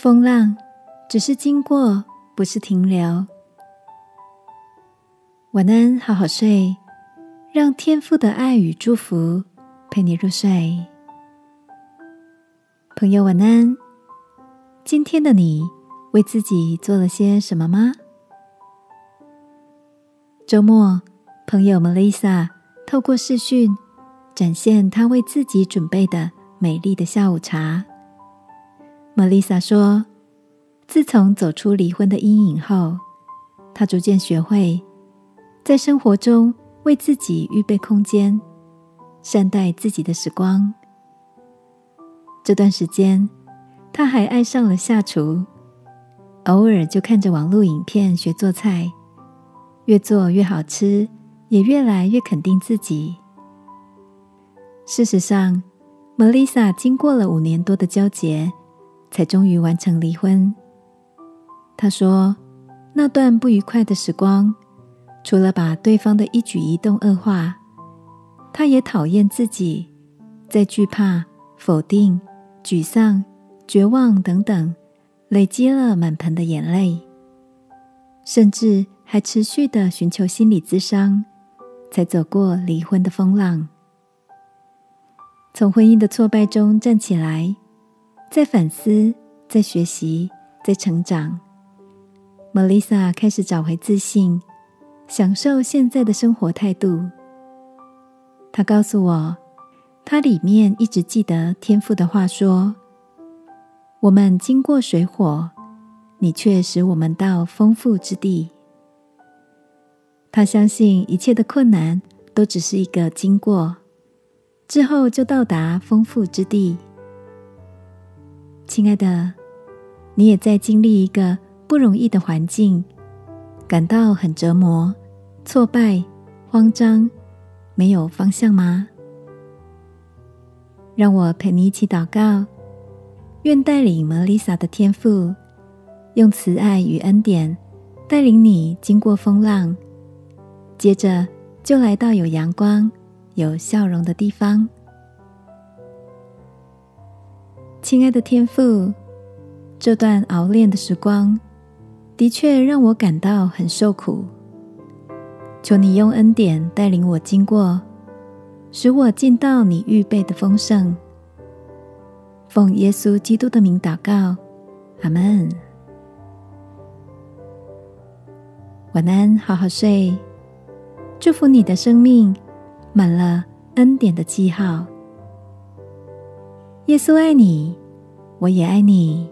风浪只是经过，不是停留。晚安，好好睡，让天父的爱与祝福陪你入睡。朋友，晚安。今天的你为自己做了些什么吗？周末，朋友 Melissa 透过视讯展现她为自己准备的美丽的下午茶。Melisa 说：“自从走出离婚的阴影后，她逐渐学会在生活中为自己预备空间，善待自己的时光。这段时间，她还爱上了下厨，偶尔就看着网络影片学做菜，越做越好吃，也越来越肯定自己。事实上，Melisa 经过了五年多的纠结。”才终于完成离婚。他说：“那段不愉快的时光，除了把对方的一举一动恶化，他也讨厌自己，在惧怕、否定、沮丧、绝望等等，累积了满盆的眼泪，甚至还持续的寻求心理咨商，才走过离婚的风浪，从婚姻的挫败中站起来。”在反思，在学习，在成长。Melissa 开始找回自信，享受现在的生活态度。她告诉我，她里面一直记得天父的话说：“我们经过水火，你却使我们到丰富之地。”她相信一切的困难都只是一个经过，之后就到达丰富之地。亲爱的，你也在经历一个不容易的环境，感到很折磨、挫败、慌张，没有方向吗？让我陪你一起祷告，愿带领摩丽莎的天赋，用慈爱与恩典带领你经过风浪，接着就来到有阳光、有笑容的地方。亲爱的天父，这段熬炼的时光的确让我感到很受苦。求你用恩典带领我经过，使我进到你预备的丰盛。奉耶稣基督的名祷告，阿门。晚安，好好睡。祝福你的生命满了恩典的记号。耶稣爱你，我也爱你。